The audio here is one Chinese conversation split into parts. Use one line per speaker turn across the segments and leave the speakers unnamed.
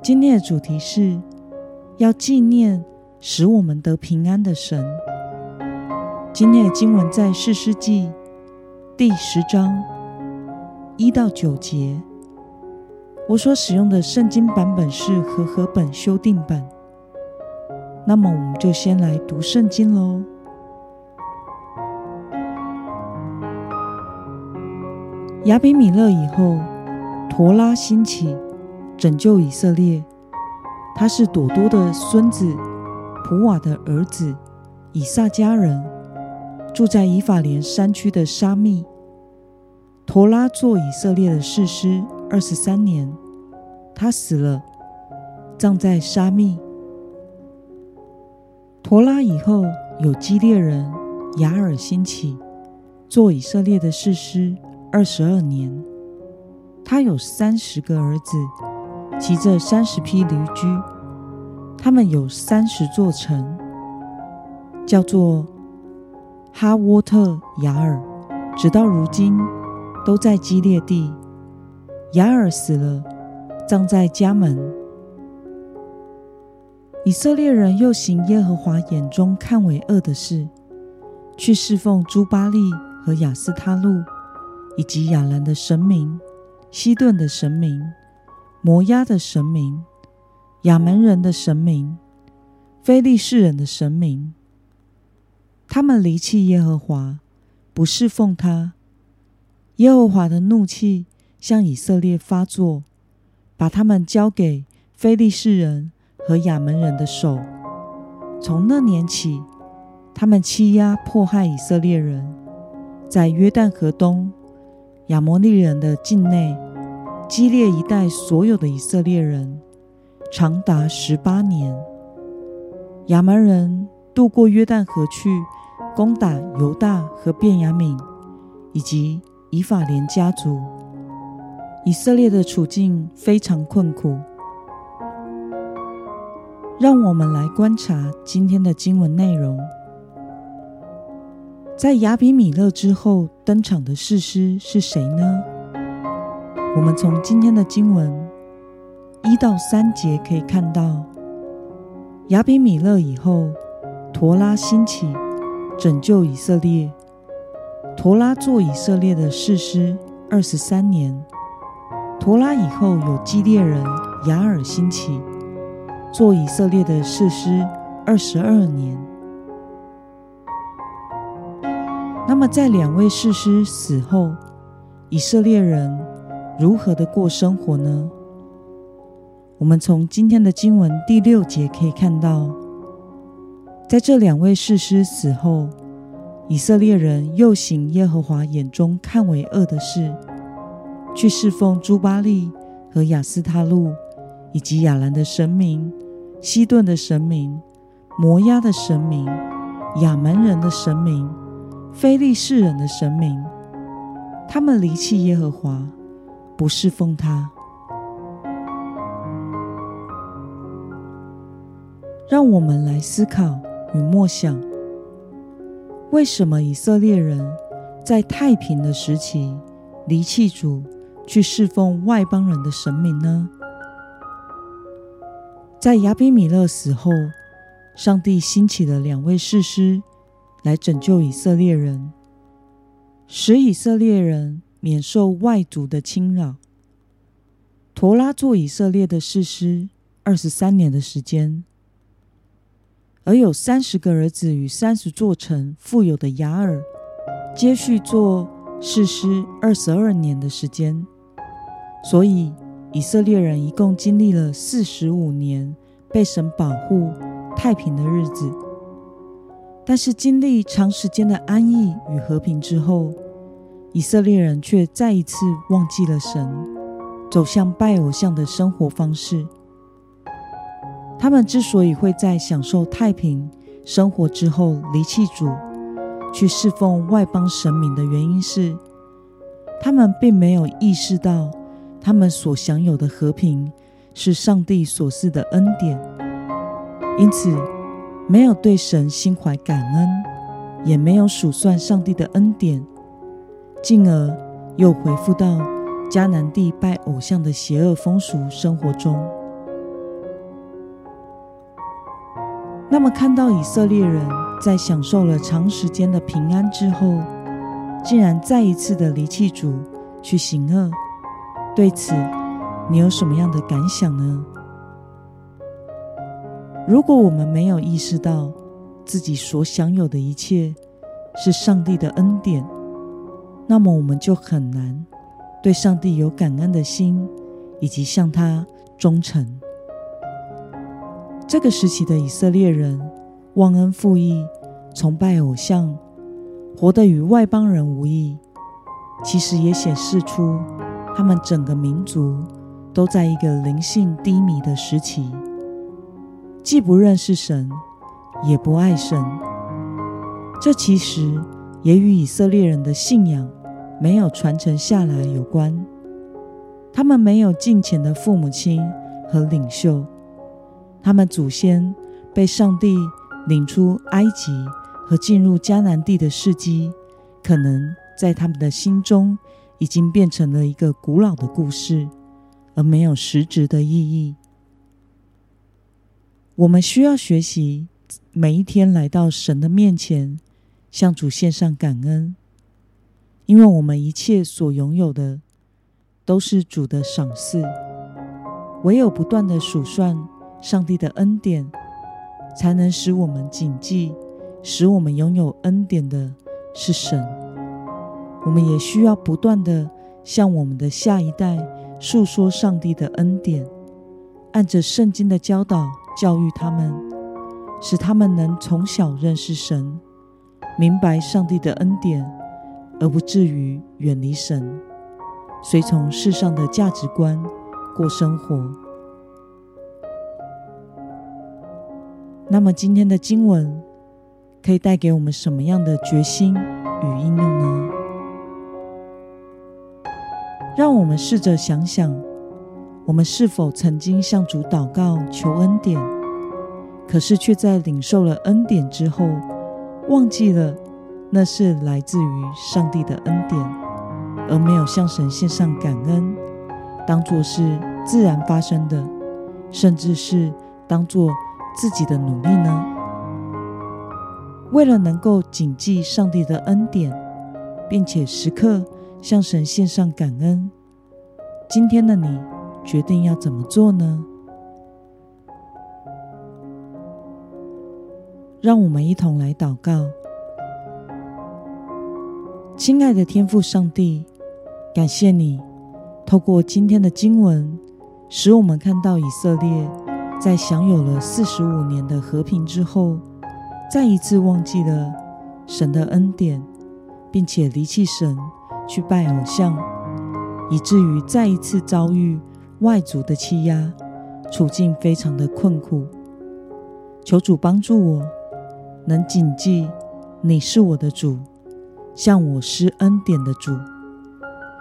今天的主题是要纪念使我们得平安的神。今天的经文在四世纪第十章一到九节。我所使用的圣经版本是和合本修订版。那么，我们就先来读圣经喽。亚比米勒以后，陀拉兴起。拯救以色列，他是朵多的孙子，普瓦的儿子，以撒家人，住在以法莲山区的沙密。陀拉做以色列的士师二十三年，他死了，葬在沙密。陀拉以后有基列人雅尔兴起，做以色列的士师二十二年，他有三十个儿子。骑着三十匹驴驹，他们有三十座城，叫做哈沃特雅尔，直到如今都在基列地。雅尔死了，葬在家门。以色列人又行耶和华眼中看为恶的事，去侍奉朱巴利和亚斯他路，以及亚兰的神明、西顿的神明。摩押的神明、亚门人的神明、非利士人的神明，他们离弃耶和华，不侍奉他。耶和华的怒气向以色列发作，把他们交给非利士人和亚门人的手。从那年起，他们欺压迫害以色列人，在约旦河东亚摩利人的境内。激烈一代所有的以色列人，长达十八年。亚蛮人渡过约旦河去攻打犹大和便雅悯，以及以法莲家族。以色列的处境非常困苦。让我们来观察今天的经文内容。在亚比米勒之后登场的士师是谁呢？我们从今天的经文一到三节可以看到，亚比米勒以后，陀拉兴起拯救以色列。陀拉做以色列的士师二十三年。陀拉以后有基列人雅尔兴起做以色列的士师二十二年。那么在两位士师死后，以色列人。如何的过生活呢？我们从今天的经文第六节可以看到，在这两位士师死后，以色列人又行耶和华眼中看为恶的事，去侍奉朱巴利和亚斯他路，以及亚兰的神明、西顿的神明、摩押的神明、亚门人的神明、非利士人的神明，他们离弃耶和华。不侍奉他，让我们来思考与默想：为什么以色列人在太平的时期离弃主，去侍奉外邦人的神明呢？在亚比米勒死后，上帝兴起了两位士师来拯救以色列人，使以色列人。免受外族的侵扰。陀拉做以色列的士师二十三年的时间，而有三十个儿子与三十座城富有的雅尔，接续做士师二十二年的时间。所以以色列人一共经历了四十五年被神保护太平的日子。但是经历长时间的安逸与和平之后，以色列人却再一次忘记了神，走向拜偶像的生活方式。他们之所以会在享受太平生活之后离弃主，去侍奉外邦神明的原因是，他们并没有意识到他们所享有的和平是上帝所赐的恩典，因此没有对神心怀感恩，也没有数算上帝的恩典，进而又回复到迦南地拜偶像的邪恶风俗生活中。那么，看到以色列人在享受了长时间的平安之后，竟然再一次的离弃主去行恶，对此你有什么样的感想呢？如果我们没有意识到自己所享有的一切是上帝的恩典，那么我们就很难对上帝有感恩的心，以及向他忠诚。这个时期的以色列人忘恩负义、崇拜偶像，活得与外邦人无异，其实也显示出他们整个民族都在一个灵性低迷的时期，既不认识神，也不爱神。这其实也与以色列人的信仰没有传承下来有关。他们没有敬虔的父母亲和领袖。他们祖先被上帝领出埃及和进入迦南地的事迹，可能在他们的心中已经变成了一个古老的故事，而没有实质的意义。我们需要学习每一天来到神的面前，向主献上感恩，因为我们一切所拥有的都是主的赏赐。唯有不断的数算。上帝的恩典，才能使我们谨记，使我们拥有恩典的是神。我们也需要不断的向我们的下一代诉说上帝的恩典，按着圣经的教导教育他们，使他们能从小认识神，明白上帝的恩典，而不至于远离神，随从世上的价值观过生活。那么今天的经文可以带给我们什么样的决心与应用呢？让我们试着想想，我们是否曾经向主祷告求恩典，可是却在领受了恩典之后，忘记了那是来自于上帝的恩典，而没有向神献上感恩，当作是自然发生的，甚至是当作。自己的努力呢？为了能够谨记上帝的恩典，并且时刻向神献上感恩，今天的你决定要怎么做呢？让我们一同来祷告。亲爱的天父上帝，感谢你透过今天的经文，使我们看到以色列。在享有了四十五年的和平之后，再一次忘记了神的恩典，并且离弃神去拜偶像，以至于再一次遭遇外族的欺压，处境非常的困苦。求主帮助我，能谨记你是我的主，向我施恩典的主，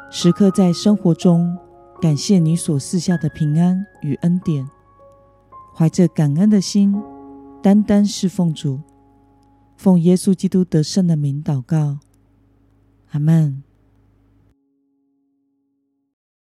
时刻在生活中感谢你所赐下的平安与恩典。怀着感恩的心，单单侍奉主，奉耶稣基督得胜的名祷告，阿门。